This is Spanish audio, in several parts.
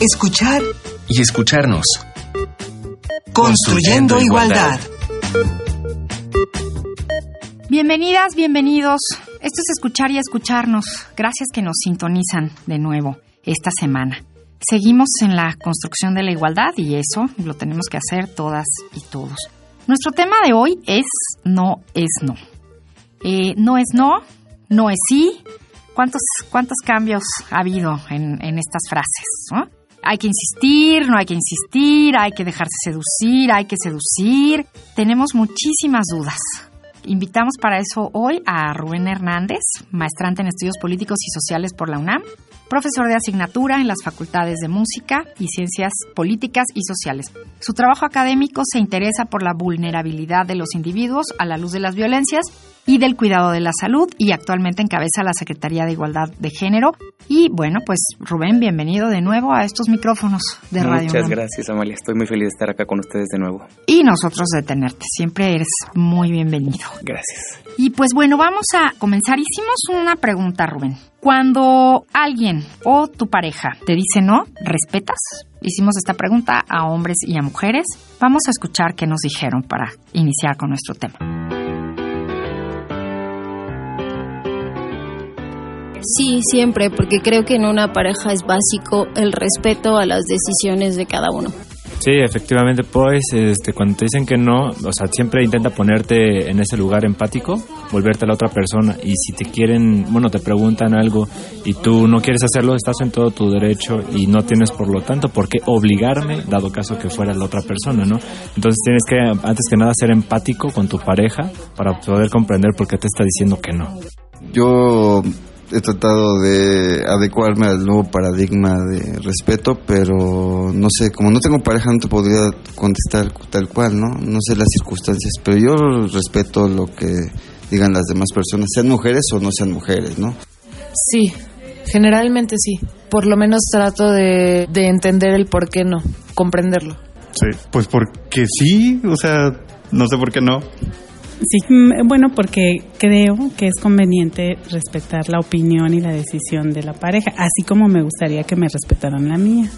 escuchar y escucharnos. Construyendo, igualdad. Bienvenidas, bienvenidos. Esto es escuchar y escucharnos. Gracias que nos sintonizan de nuevo esta semana. Seguimos en la construcción de la igualdad y eso lo tenemos que hacer todas y todos. Nuestro tema de hoy es no es no. Eh, no es no, no es sí. ¿Cuántos, cuántos cambios ha habido en, en estas frases? Hay que insistir, no hay que insistir, hay que dejarse seducir, hay que seducir. Tenemos muchísimas dudas. Invitamos para eso hoy a Rubén Hernández, maestrante en estudios políticos y sociales por la UNAM, profesor de asignatura en las facultades de música y ciencias políticas y sociales. Su trabajo académico se interesa por la vulnerabilidad de los individuos a la luz de las violencias y del cuidado de la salud y actualmente encabeza la Secretaría de Igualdad de Género. Y bueno, pues Rubén, bienvenido de nuevo a estos micrófonos de Radio. Muchas gracias, Amalia. Estoy muy feliz de estar acá con ustedes de nuevo. Y nosotros de tenerte. Siempre eres muy bienvenido. Gracias. Y pues bueno, vamos a comenzar. Hicimos una pregunta, Rubén. Cuando alguien o tu pareja te dice no, ¿respetas? Hicimos esta pregunta a hombres y a mujeres. Vamos a escuchar qué nos dijeron para iniciar con nuestro tema. Sí, siempre, porque creo que en una pareja es básico el respeto a las decisiones de cada uno. Sí, efectivamente, pues este, cuando te dicen que no, o sea, siempre intenta ponerte en ese lugar empático, volverte a la otra persona y si te quieren, bueno, te preguntan algo y tú no quieres hacerlo, estás en todo tu derecho y no tienes por lo tanto por qué obligarme, dado caso que fuera la otra persona, ¿no? Entonces tienes que, antes que nada, ser empático con tu pareja para poder comprender por qué te está diciendo que no. Yo he tratado de adecuarme al nuevo paradigma de respeto, pero no sé, como no tengo pareja no te podría contestar tal cual, ¿no? No sé las circunstancias, pero yo respeto lo que digan las demás personas, sean mujeres o no sean mujeres, ¿no? Sí, generalmente sí. Por lo menos trato de, de entender el por qué no, comprenderlo. Sí, pues porque sí, o sea, no sé por qué no. Sí, mm, bueno, porque creo que es conveniente respetar la opinión y la decisión de la pareja, así como me gustaría que me respetaran la mía.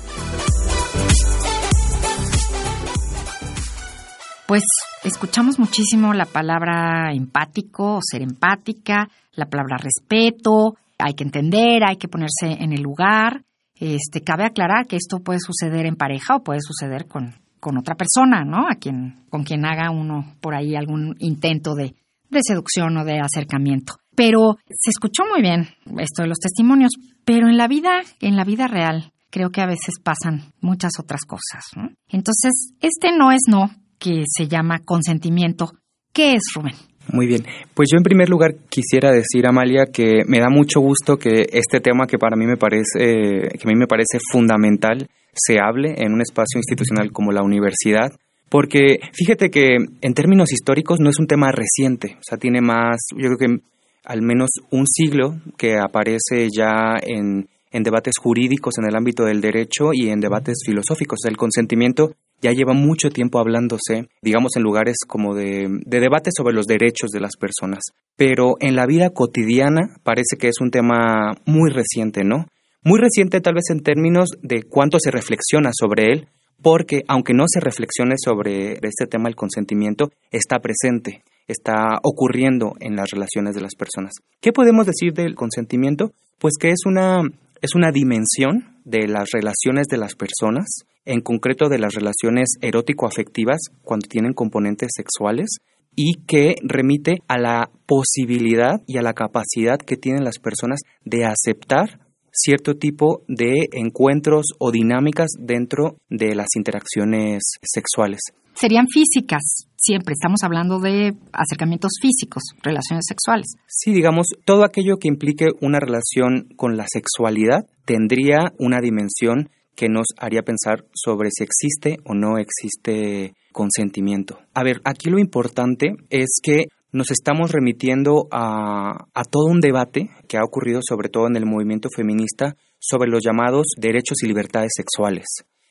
Pues escuchamos muchísimo la palabra empático o ser empática, la palabra respeto, hay que entender, hay que ponerse en el lugar. Este, cabe aclarar que esto puede suceder en pareja o puede suceder con con otra persona, ¿no? A quien, con quien haga uno por ahí algún intento de, de seducción o de acercamiento. Pero se escuchó muy bien esto de los testimonios, pero en la vida, en la vida real, creo que a veces pasan muchas otras cosas. ¿no? Entonces, este no es no, que se llama consentimiento. ¿Qué es, Rubén? Muy bien, pues yo en primer lugar quisiera decir, Amalia, que me da mucho gusto que este tema que para mí me parece, que a mí me parece fundamental, se hable en un espacio institucional como la universidad, porque fíjate que en términos históricos no es un tema reciente, o sea, tiene más, yo creo que al menos un siglo que aparece ya en, en debates jurídicos en el ámbito del derecho y en debates filosóficos. El consentimiento ya lleva mucho tiempo hablándose, digamos, en lugares como de, de sobre los derechos de las personas. Pero en la vida cotidiana parece que es un tema muy reciente, ¿no? Muy reciente tal vez en términos de cuánto se reflexiona sobre él, porque aunque no se reflexione sobre este tema del consentimiento, está presente, está ocurriendo en las relaciones de las personas. ¿Qué podemos decir del consentimiento? Pues que es una, es una dimensión de las relaciones de las personas, en concreto de las relaciones erótico-afectivas cuando tienen componentes sexuales, y que remite a la posibilidad y a la capacidad que tienen las personas de aceptar cierto tipo de encuentros o dinámicas dentro de las interacciones sexuales. Serían físicas, siempre estamos hablando de acercamientos físicos, relaciones sexuales. Sí, digamos, todo aquello que implique una relación con la sexualidad tendría una dimensión que nos haría pensar sobre si existe o no existe consentimiento. A ver, aquí lo importante es que nos estamos remitiendo a, todo un debate que ha ocurrido sobre todo en el movimiento feminista sobre los llamados derechos y libertades sexuales.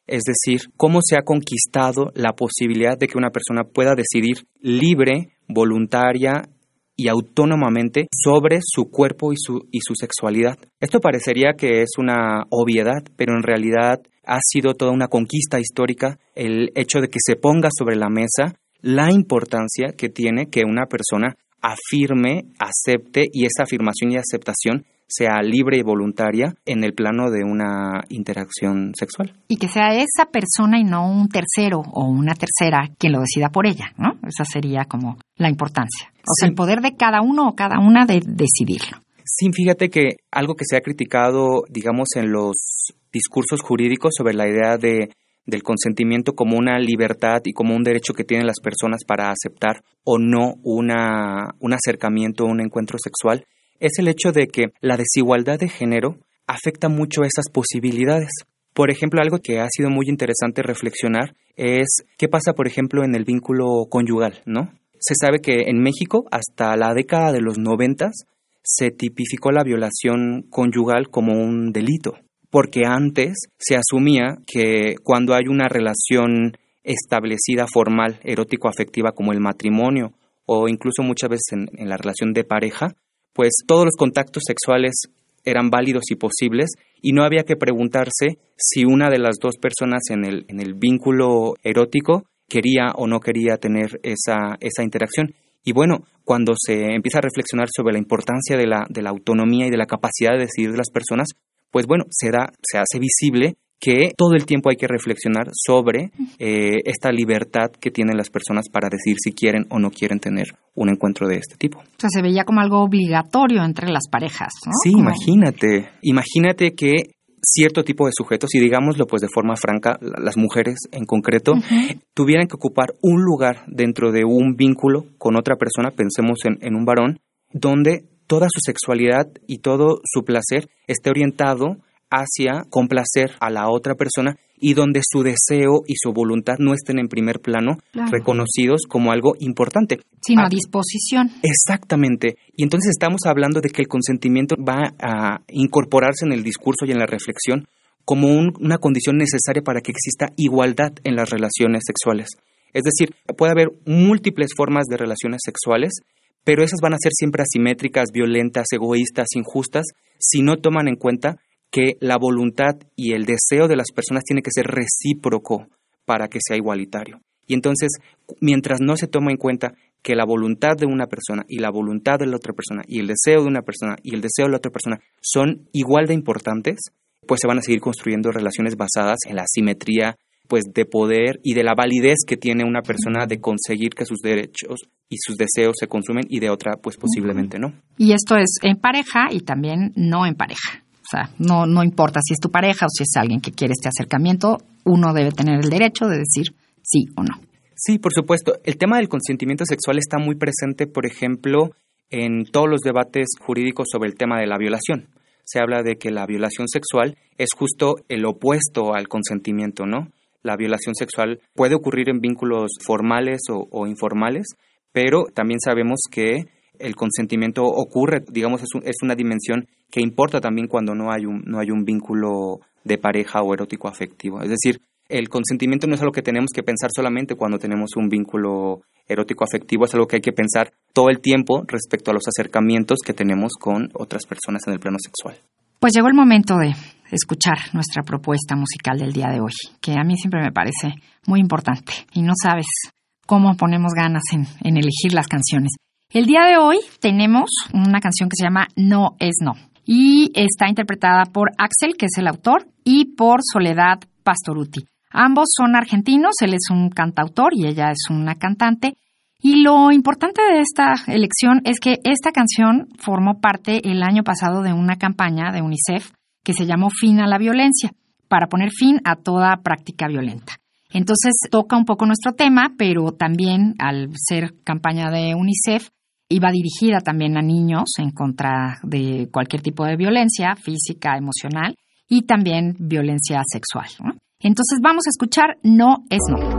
Es decir, cómo se ha conquistado la posibilidad de que una persona pueda decidir libre, voluntaria y autónomamente sobre su cuerpo y su, y su sexualidad. Esto parecería que es una obviedad, pero en realidad ha sido toda una conquista histórica el hecho de que se ponga sobre la mesa la importancia que tiene que una persona afirme, acepte y esa afirmación y aceptación sea libre y voluntaria en el plano de una interacción sexual. Y que sea esa persona y no un tercero o una tercera quien lo decida por ella, ¿no? Esa sería como la importancia. O sea, el poder de cada uno o cada una de decidirlo. Sí, fíjate que algo que se ha criticado, digamos, en los discursos jurídicos sobre la idea de del consentimiento como una libertad y como un derecho que tienen las personas para aceptar o no una, un acercamiento un encuentro sexual, es el hecho de que la desigualdad de género afecta mucho esas posibilidades. Por ejemplo, algo que ha sido muy interesante reflexionar es qué pasa, por ejemplo, en el vínculo conyugal, ¿no? Se sabe que en México, hasta la década de los noventas, se tipificó la violación conyugal como un delito, porque antes se asumía que cuando hay una relación establecida formal, erótico-afectiva como el matrimonio o incluso muchas veces en, la relación de pareja, pues todos los contactos sexuales eran válidos y posibles y no había que preguntarse si una de las dos personas en el, en el vínculo erótico quería o no quería tener esa, esa interacción. Y bueno, cuando se empieza a reflexionar sobre la importancia de la, de la autonomía y de la capacidad de decidir de las personas, pues bueno, se, da, se hace visible que todo el tiempo hay que reflexionar sobre eh, esta libertad que tienen las personas para decir si quieren o no quieren tener un encuentro de este tipo. O sea, se veía como algo obligatorio entre las parejas, ¿no? Sí, imagínate, imagínate que cierto tipo de sujetos, y digámoslo pues de forma franca, las mujeres en concreto, tuvieran que ocupar un lugar dentro de un vínculo con otra persona, pensemos en, en un varón, donde toda su sexualidad y todo su placer esté orientado hacia complacer a la otra persona y donde su deseo y su voluntad no estén en primer plano reconocidos como algo importante. Sino a ah, disposición. Exactamente. Y entonces estamos hablando de que el consentimiento va a incorporarse en el discurso y en la reflexión como una condición necesaria para que exista igualdad en las relaciones sexuales. Es decir, puede haber múltiples formas de relaciones sexuales, pero esas van a ser siempre asimétricas, violentas, egoístas, injustas, si no toman en cuenta que la voluntad y el deseo de las personas tiene que ser recíproco para que sea igualitario. Y entonces, mientras no se toma en cuenta que la voluntad de una persona y la voluntad de la otra persona y el deseo de una persona y el deseo de la otra persona son igual de importantes, pues se van a seguir construyendo relaciones basadas en la simetría pues de poder y de la validez que tiene una persona de conseguir que sus derechos y sus deseos se consumen y de otra pues posiblemente no. Y esto es en pareja y también no en pareja. O sea, no, no importa si es tu pareja o si es alguien que quiere este acercamiento, uno debe tener el derecho de decir sí o no. Sí, por supuesto. El tema del consentimiento sexual está muy presente, por ejemplo, en todos los debates jurídicos sobre el tema de la violación. Se habla de que la violación sexual es justo el opuesto al consentimiento, ¿no? La violación sexual puede ocurrir en vínculos formales o, informales, pero también sabemos que el consentimiento ocurre, digamos, es, es, una dimensión que importa también cuando no hay, un, no hay un vínculo de pareja o erótico afectivo. Es decir, el consentimiento no es algo que tenemos que pensar solamente cuando tenemos un vínculo erótico afectivo, es algo que hay que pensar todo el tiempo respecto a los acercamientos que tenemos con otras personas en el plano sexual. Pues llegó el momento de escuchar nuestra propuesta musical del día de hoy, que a mí siempre me parece muy importante y no sabes cómo ponemos ganas en, en elegir las canciones. El día de hoy tenemos una canción que se llama No es No y está interpretada por Axel, que es el autor, y por Soledad Pastoruti. Ambos son argentinos, él es un cantautor y ella es una cantante. Y lo importante de esta elección es que esta canción formó parte el año pasado de una campaña de UNICEF que se llamó Fin a la Violencia, para poner fin a toda práctica violenta. Entonces toca un poco nuestro tema, pero también al ser campaña de UNICEF, iba dirigida también a niños en contra de cualquier tipo de violencia física, emocional y también violencia sexual. Entonces vamos a escuchar No es No.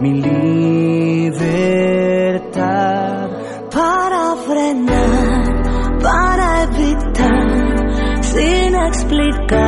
mi libertad para frenar, para evitar, sin explicar,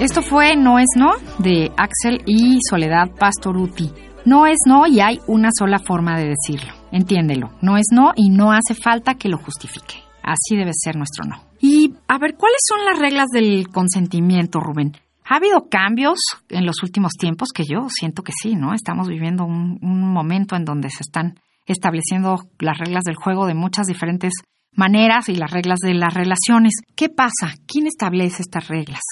Esto fue No es No de Axel y Soledad Pastoruti. No es no y hay una sola forma de decirlo. Entiéndelo. No es no y no hace falta que lo justifique. Así debe ser nuestro no. Y a ver, ¿cuáles son las reglas del consentimiento, Rubén? ¿Ha habido cambios en los últimos tiempos? Que yo siento que sí, ¿no? Estamos viviendo un, un momento en donde se están estableciendo las reglas del juego de muchas diferentes maneras y las reglas de las relaciones. ¿Qué pasa? ¿Quién establece estas reglas?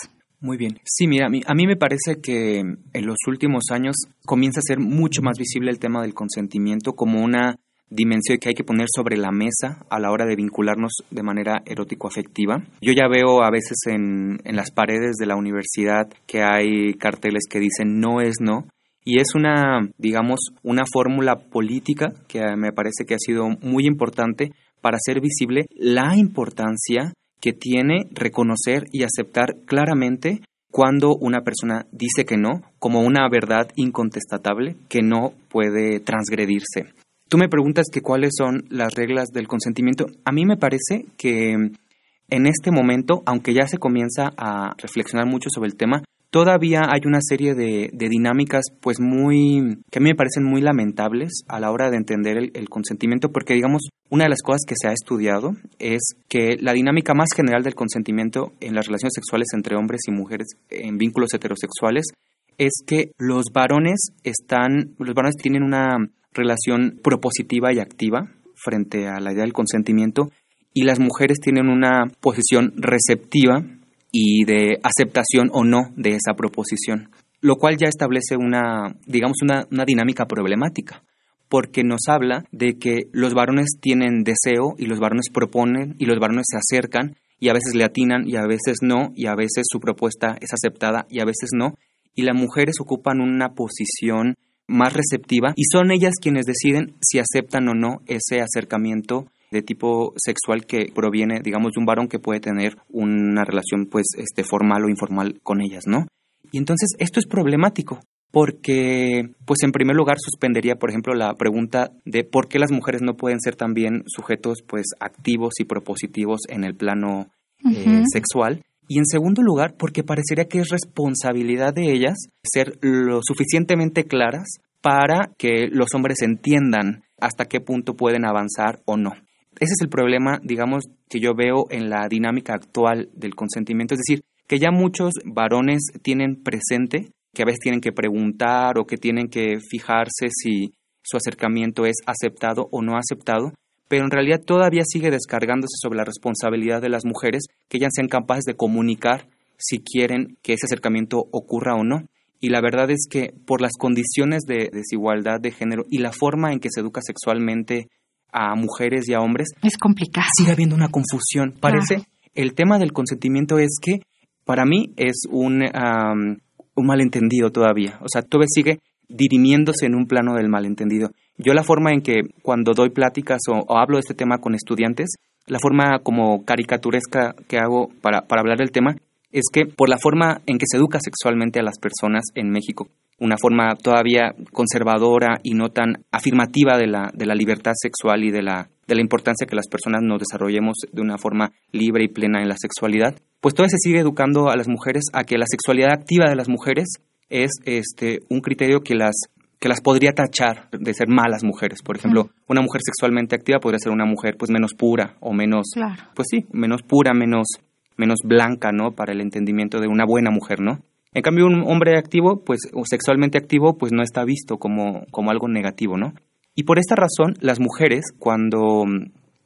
Muy bien. Sí, mira, a mí, a me parece que en los últimos años comienza a ser mucho más visible el tema del consentimiento como una dimensión que hay que poner sobre la mesa a la hora de vincularnos de manera erótico-afectiva. Yo ya veo a veces en, en las paredes de la universidad que hay carteles que dicen no es no, y es una, digamos, una fórmula política que me parece que ha sido muy importante para hacer visible la importancia que tiene reconocer y aceptar claramente cuando una persona dice que no, como una verdad incontestable que no puede transgredirse. Tú me preguntas que cuáles son las reglas del consentimiento. A mí me parece que en este momento, aunque ya se comienza a reflexionar mucho sobre el tema, todavía hay una serie de, dinámicas pues muy que a mí me parecen muy lamentables a la hora de entender el, el, consentimiento porque digamos una de las cosas que se ha estudiado es que la dinámica más general del consentimiento en las relaciones sexuales entre hombres y mujeres en vínculos heterosexuales es que los varones están los varones tienen una relación propositiva y activa frente a la idea del consentimiento y las mujeres tienen una posición receptiva y de aceptación o no de esa proposición, lo cual ya establece una, digamos, una, una, dinámica problemática, porque nos habla de que los varones tienen deseo y los varones proponen y los varones se acercan y a veces le atinan y a veces no, y a veces su propuesta es aceptada y a veces no, y las mujeres ocupan una posición más receptiva y son ellas quienes deciden si aceptan o no ese acercamiento de tipo sexual que proviene, digamos, de un varón que puede tener una relación, pues, este, formal o informal con ellas, ¿no? Y entonces esto es problemático porque, pues, en primer lugar suspendería, por ejemplo, la pregunta de por qué las mujeres no pueden ser también sujetos, pues, activos y propositivos en el plano uh -huh. eh, sexual. Y en segundo lugar, porque parecería que es responsabilidad de ellas ser lo suficientemente claras para que los hombres entiendan hasta qué punto pueden avanzar o no. Ese es el problema, digamos, que yo veo en la dinámica actual del consentimiento, es decir, que ya muchos varones tienen presente que a veces tienen que preguntar o que tienen que fijarse si su acercamiento es aceptado o no aceptado, pero en realidad todavía sigue descargándose sobre la responsabilidad de las mujeres que ellas sean capaces de comunicar si quieren que ese acercamiento ocurra o no. Y la verdad es que por las condiciones de desigualdad de género y la forma en que se educa sexualmente a mujeres y a hombres, es complicado. Sigue habiendo una confusión. Parece, el tema del consentimiento es que para mí es un, un malentendido todavía. O sea, todavía sigue dirimiéndose en un plano del malentendido. Yo la forma en que cuando doy pláticas o, hablo de este tema con estudiantes, la forma como caricaturesca que hago para, para hablar del tema es que por la forma en que se educa sexualmente a las personas en México, una forma todavía conservadora y no tan afirmativa de la, de la libertad sexual y de la, de la importancia que las personas nos desarrollemos de una forma libre y plena en la sexualidad, pues todavía se sigue educando a las mujeres a que la sexualidad activa de las mujeres es este un criterio que las que las podría tachar de ser malas mujeres. Por ejemplo, una mujer sexualmente activa podría ser una mujer pues menos pura o menos, pues sí, menos pura, menos, menos blanca, ¿no? Para el entendimiento de una buena mujer, ¿no? En cambio, un hombre activo, pues, o sexualmente activo, pues no está visto como, como algo negativo, ¿no? Y por esta razón, las mujeres, cuando,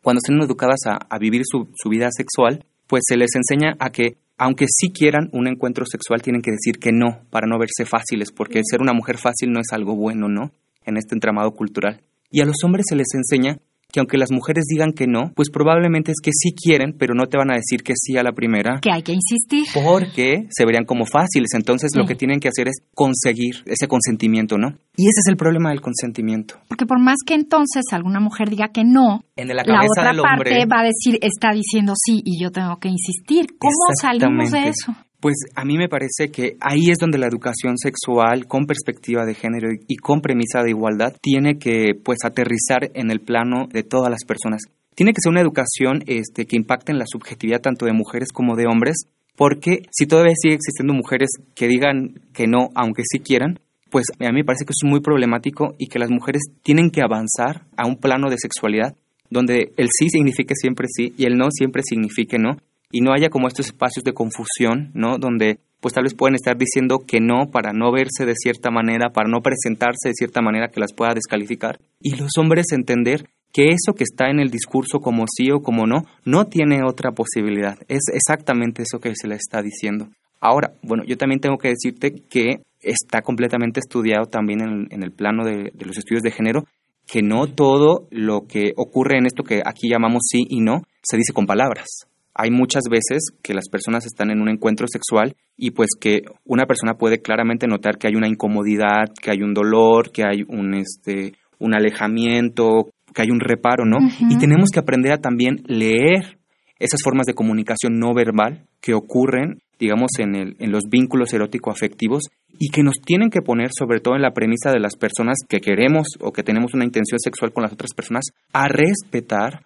cuando estén educadas a, a vivir su, su vida sexual, pues se les enseña a que aunque sí quieran un encuentro sexual, tienen que decir que no para no verse fáciles, porque ser una mujer fácil no es algo bueno, ¿no? En este entramado cultural. Y a los hombres se les enseña que aunque las mujeres digan que no, pues probablemente es que sí quieren, pero no te van a decir que sí a la primera. Que hay que insistir. Porque se verían como fáciles. Entonces lo que tienen que hacer es conseguir ese consentimiento, ¿no? Y ese es el problema del consentimiento. Porque por más que entonces alguna mujer diga que no, en la, otra parte va a decir, está diciendo sí y yo tengo que insistir. ¿Cómo salimos de eso? Pues a mí me parece que ahí es donde la educación sexual con perspectiva de género y con premisa de igualdad tiene que pues aterrizar en el plano de todas las personas. Tiene que ser una educación este, que impacte en la subjetividad tanto de mujeres como de hombres, porque si todavía sigue existiendo mujeres que digan que no, aunque sí quieran, pues a mí me parece que es muy problemático y que las mujeres tienen que avanzar a un plano de sexualidad donde el sí signifique siempre sí y el no siempre signifique no, y no haya como estos espacios de confusión, ¿no? Donde pues tal vez pueden estar diciendo que no para no verse de cierta manera, para no presentarse de cierta manera que las pueda descalificar. Y los hombres entender que eso que está en el discurso como sí o como no, no tiene otra posibilidad. Es exactamente eso que se le está diciendo. Ahora, bueno, yo también tengo que decirte que está completamente estudiado también en, el plano de, de los estudios de género, que no todo lo que ocurre en esto que aquí llamamos sí y no se dice con palabras hay muchas veces que las personas están en un encuentro sexual y pues que una persona puede claramente notar que hay una incomodidad, que hay un dolor, que hay un este un alejamiento, que hay un reparo, ¿no? Y tenemos que aprender a también leer esas formas de comunicación no verbal que ocurren, digamos, en, el, en los vínculos erótico-afectivos y que nos tienen que poner, sobre todo en la premisa de las personas que queremos o que tenemos una intención sexual con las otras personas, a respetar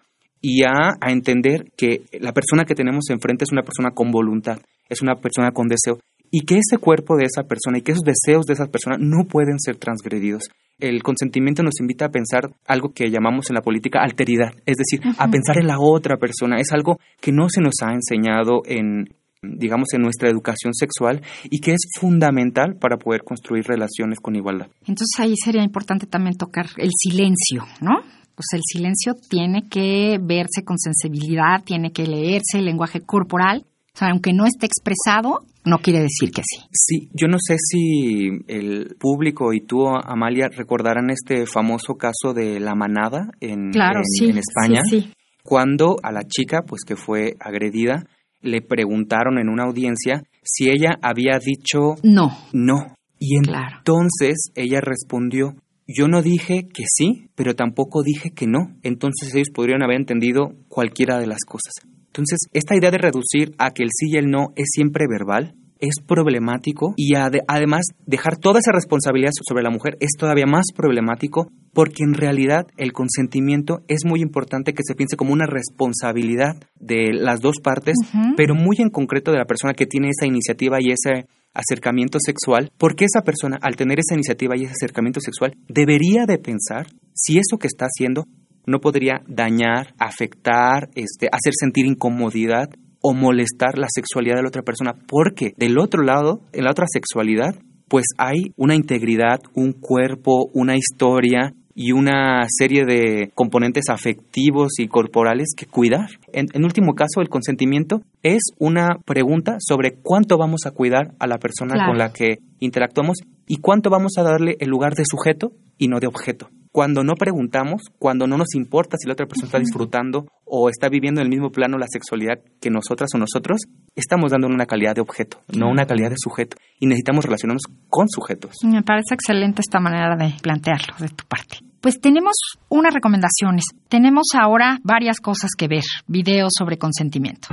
y a, entender que la persona que tenemos enfrente es una persona con voluntad, es una persona con deseo y que ese cuerpo de esa persona y que esos deseos de esa persona no pueden ser transgredidos. El consentimiento nos invita a pensar algo que llamamos en la política alteridad, es decir, a pensar en la otra persona. Es algo que no se nos ha enseñado en digamos, en nuestra educación sexual y que es fundamental para poder construir relaciones con igualdad. Entonces ahí sería importante también tocar el silencio, ¿no? Pues el silencio tiene que verse con sensibilidad, tiene que leerse el lenguaje corporal. O sea, aunque no esté expresado, no quiere decir que sí. Sí, yo no sé si el público y tú, Amalia, recordarán este famoso caso de la manada en, en, España. Sí, Cuando a la chica, pues que fue agredida, le preguntaron en una audiencia si ella había dicho no. No. Y entonces ella respondió, yo no dije que sí, pero tampoco dije que no. Entonces ellos podrían haber entendido cualquiera de las cosas. Entonces, esta idea de reducir a que el sí y el no es siempre verbal, es problemático y además dejar toda esa responsabilidad sobre la mujer es todavía más problemático porque en realidad el consentimiento es muy importante que se piense como una responsabilidad de las dos partes, pero muy en concreto de la persona que tiene esa iniciativa y ese acercamiento sexual, porque esa persona al tener esa iniciativa y ese acercamiento sexual debería de pensar si eso que está haciendo no podría dañar, afectar, este, hacer sentir incomodidad o molestar la sexualidad de la otra persona, porque del otro lado, en la otra sexualidad, pues hay una integridad, un cuerpo, una historia y una serie de componentes afectivos y corporales que cuidar. En, en, último caso, el consentimiento es una pregunta sobre cuánto vamos a cuidar a la persona con la que interactuamos y cuánto vamos a darle el lugar de sujeto y no de objeto cuando no preguntamos, cuando no nos importa si la otra persona está disfrutando o está viviendo en el mismo plano la sexualidad que nosotras o nosotros, estamos dando una calidad de objeto, no una calidad de sujeto. Y necesitamos relacionarnos con sujetos. Me parece excelente esta manera de plantearlo de tu parte. Pues tenemos unas recomendaciones. Tenemos ahora varias cosas que ver, videos sobre consentimiento.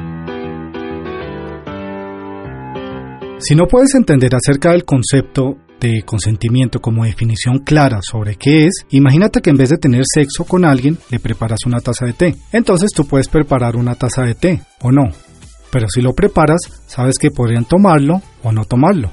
Si no puedes entender acerca del concepto de consentimiento como definición clara sobre qué es, imagínate que en vez de tener sexo con alguien, le preparas una taza de té. Entonces tú puedes preparar una taza de té, o no. Pero si lo preparas, sabes que podrían tomarlo o no tomarlo.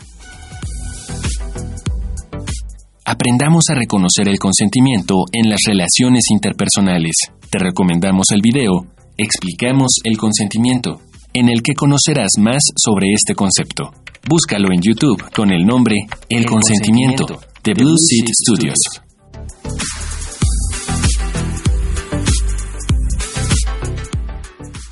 Aprendamos a reconocer el consentimiento en las relaciones interpersonales. Te recomendamos el video Explicamos el consentimiento, en el que conocerás más sobre este concepto. Búscalo en YouTube con el nombre El, consentimiento, de Blue Seed Studios.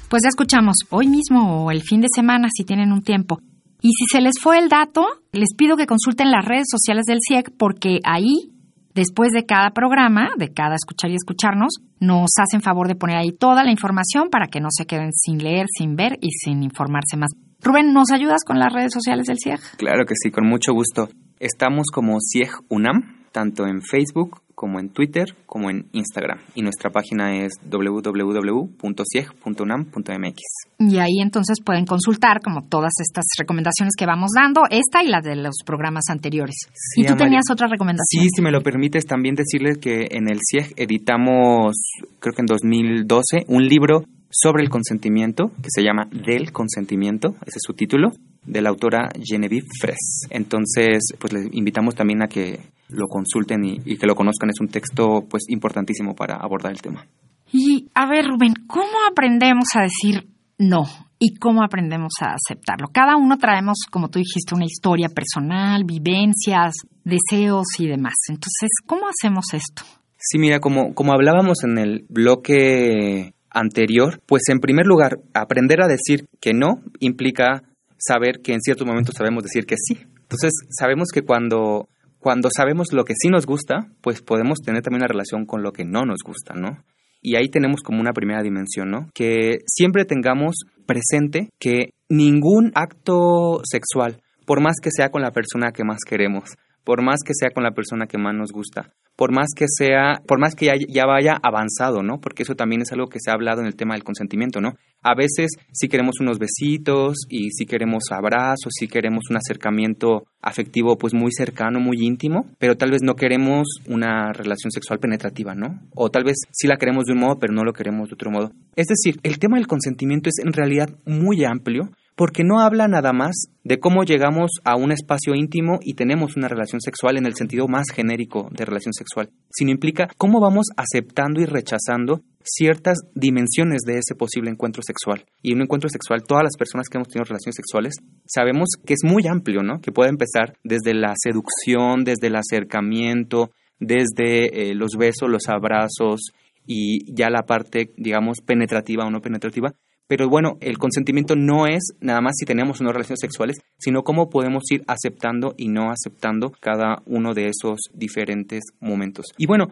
Pues ya escuchamos hoy mismo o el fin de semana si tienen un tiempo. Y si se les fue el dato, les pido que consulten las redes sociales del CIEC porque ahí, después de cada programa, de cada escuchar y escucharnos, nos hacen favor de poner ahí toda la información para que no se queden sin leer, sin ver y sin informarse más. Rubén, ¿nos ayudas con las redes sociales del CIEG? Claro que sí, con mucho gusto. Estamos como CIEG UNAM, tanto en Facebook como en Twitter como en Instagram. Y nuestra página es www.cieg.unam.mx. Y ahí entonces pueden consultar como todas estas recomendaciones que vamos dando, esta y la de los programas anteriores. y tú tenías otra recomendación. Sí, si me lo permites, también decirles que en el CIEG editamos, creo que en 2012, un libro sobre el consentimiento, que se llama Del consentimiento, ese es su título, de la autora Genevieve Fres. Entonces, pues les invitamos también a que lo consulten y, que lo conozcan. Es un texto pues importantísimo para abordar el tema. Y a ver, Rubén, ¿cómo aprendemos a decir no? ¿Y cómo aprendemos a aceptarlo? Cada uno traemos, como tú dijiste, una historia personal, vivencias, deseos y demás. Entonces, ¿cómo hacemos esto? Sí, mira, como, como hablábamos en el bloque anterior, pues en primer lugar, aprender a decir que no implica saber que en ciertos momentos sabemos decir que sí. Entonces, sabemos que cuando, cuando sabemos lo que sí nos gusta, pues podemos tener también una relación con lo que no nos gusta, ¿no? Y ahí tenemos como una primera dimensión, ¿no? Que siempre tengamos presente que ningún acto sexual, por más que sea con la persona que más queremos, por más que sea con la persona que más nos gusta, por más que sea, por más que ya, vaya avanzado, ¿no? Porque eso también es algo que se ha hablado en el tema del consentimiento, ¿no? A veces sí queremos unos besitos y sí queremos abrazos, sí queremos un acercamiento afectivo pues muy cercano, muy íntimo, pero tal vez no queremos una relación sexual penetrativa, ¿no? O tal vez sí la queremos de un modo, pero no lo queremos de otro modo. Es decir, el tema del consentimiento es en realidad muy amplio porque no habla nada más de cómo llegamos a un espacio íntimo y tenemos una relación sexual en el sentido más genérico de relación sexual, sino implica cómo vamos aceptando y rechazando ciertas dimensiones de ese posible encuentro sexual. Y un encuentro sexual, todas las personas que hemos tenido relaciones sexuales, sabemos que es muy amplio, ¿no? Que puede empezar desde la seducción, desde el acercamiento, desde eh, los besos, los abrazos y ya la parte, digamos, penetrativa o no penetrativa, pero bueno, el consentimiento no es nada más si tenemos unas relaciones sexuales, sino cómo podemos ir aceptando y no aceptando cada uno de esos diferentes momentos. Y bueno,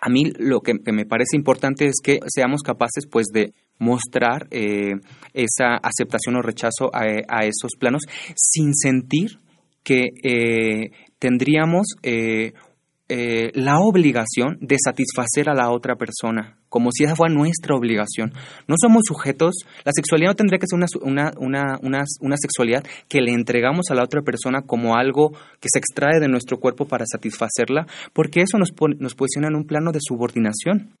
a mí lo que, me parece importante es que seamos capaces pues de mostrar eh, esa aceptación o rechazo a, esos planos sin sentir que eh, tendríamos eh, eh, la obligación de satisfacer a la otra persona, como si esa fuera nuestra obligación. No somos sujetos, la sexualidad no tendría que ser una, una, una, una, sexualidad que le entregamos a la otra persona como algo que se extrae de nuestro cuerpo para satisfacerla, porque eso nos, nos posiciona en un plano de subordinación.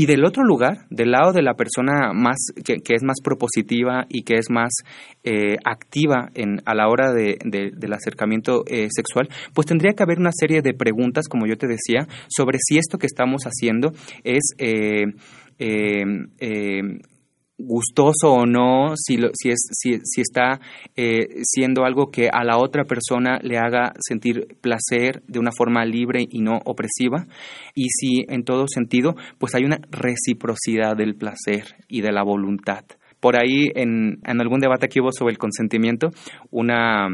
Y del otro lugar, del lado de la persona más que, es más propositiva y que es más eh, activa a la hora de, del acercamiento eh, sexual, pues tendría que haber una serie de preguntas, como yo te decía, sobre si esto que estamos haciendo es eh, gustoso o no, si, si, es, si, si está eh, siendo algo que a la otra persona le haga sentir placer de una forma libre y no opresiva, y si en todo sentido, pues hay una reciprocidad del placer y de la voluntad. Por ahí, en, en algún debate que hubo sobre el consentimiento, una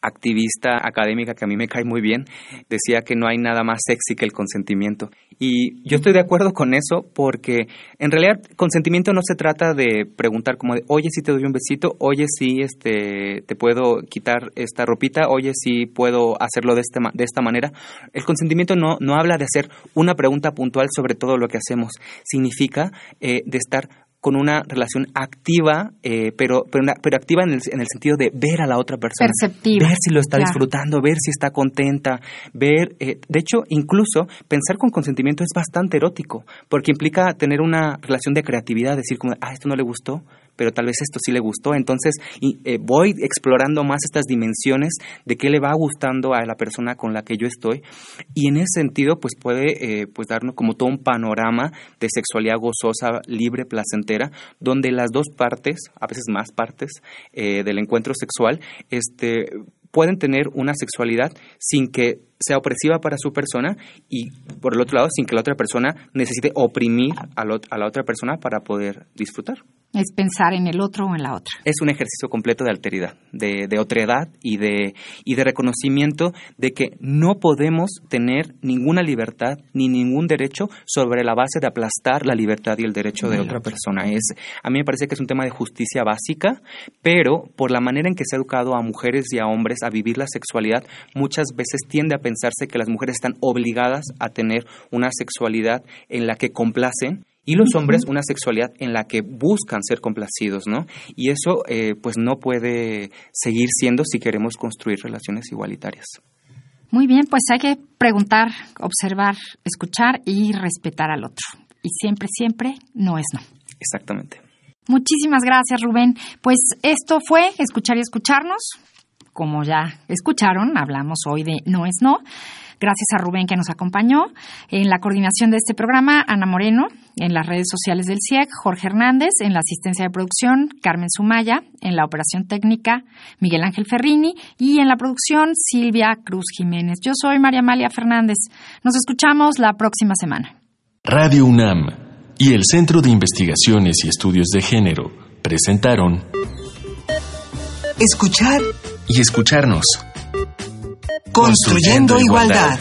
activista académica que a mí me cae muy bien, decía que no hay nada más sexy que el consentimiento. Y yo estoy de acuerdo con eso porque en realidad consentimiento no se trata de preguntar como de, oye, si te doy un besito, oye, si este, te puedo quitar esta ropita, oye, si puedo hacerlo de, este, de esta manera. El consentimiento no, no habla de hacer una pregunta puntual sobre todo lo que hacemos, significa eh, de estar con una relación activa, eh, pero, pero, pero, activa en el, en el, sentido de ver a la otra persona. Perceptiva. Ver si lo está disfrutando, ver si está contenta, ver... Eh, de hecho, incluso pensar con consentimiento es bastante erótico, porque implica tener una relación de creatividad, decir como, ah, esto no le gustó, pero tal vez esto sí le gustó. Entonces eh, voy explorando más estas dimensiones de qué le va gustando a la persona con la que yo estoy y en ese sentido pues puede eh, pues darnos como todo un panorama de sexualidad gozosa, libre, placentera, donde las dos partes, a veces más partes eh, del encuentro sexual, este pueden tener una sexualidad sin que sea opresiva para su persona y por el otro lado sin que la otra persona necesite oprimir a, la otra persona para poder disfrutar. Es pensar en el otro o en la otra. Es un ejercicio completo de alteridad, de, de otredad y de, y de reconocimiento de que no podemos tener ninguna libertad ni ningún derecho sobre la base de aplastar la libertad y el derecho de otra persona. Es, a mí me parece que es un tema de justicia básica, pero por la manera en que se ha educado a mujeres y a hombres a vivir la sexualidad, muchas veces tiende a pensarse que las mujeres están obligadas a tener una sexualidad en la que complacen y los hombres una sexualidad en la que buscan ser complacidos, ¿no? Y eso eh, pues no puede seguir siendo si queremos construir relaciones igualitarias. Muy bien, pues hay que preguntar, observar, escuchar y respetar al otro. Y siempre, siempre no es no. Exactamente. Muchísimas gracias, Rubén. Pues esto fue Escuchar y Escucharnos. Como ya escucharon, hablamos hoy de No es No. Gracias a Rubén que nos acompañó. En la coordinación de este programa, Ana Moreno. En las redes sociales del CIEC, Jorge Hernández. En la asistencia de producción, Carmen Sumaya. En la operación técnica, Miguel Ángel Ferrini. Y en la producción, Silvia Cruz Jiménez. Yo soy María Amalia Fernández. Nos escuchamos la próxima semana. Radio UNAM y el Centro de Investigaciones y Estudios de Género presentaron Escuchar y escucharnos. Construyendo, igualdad.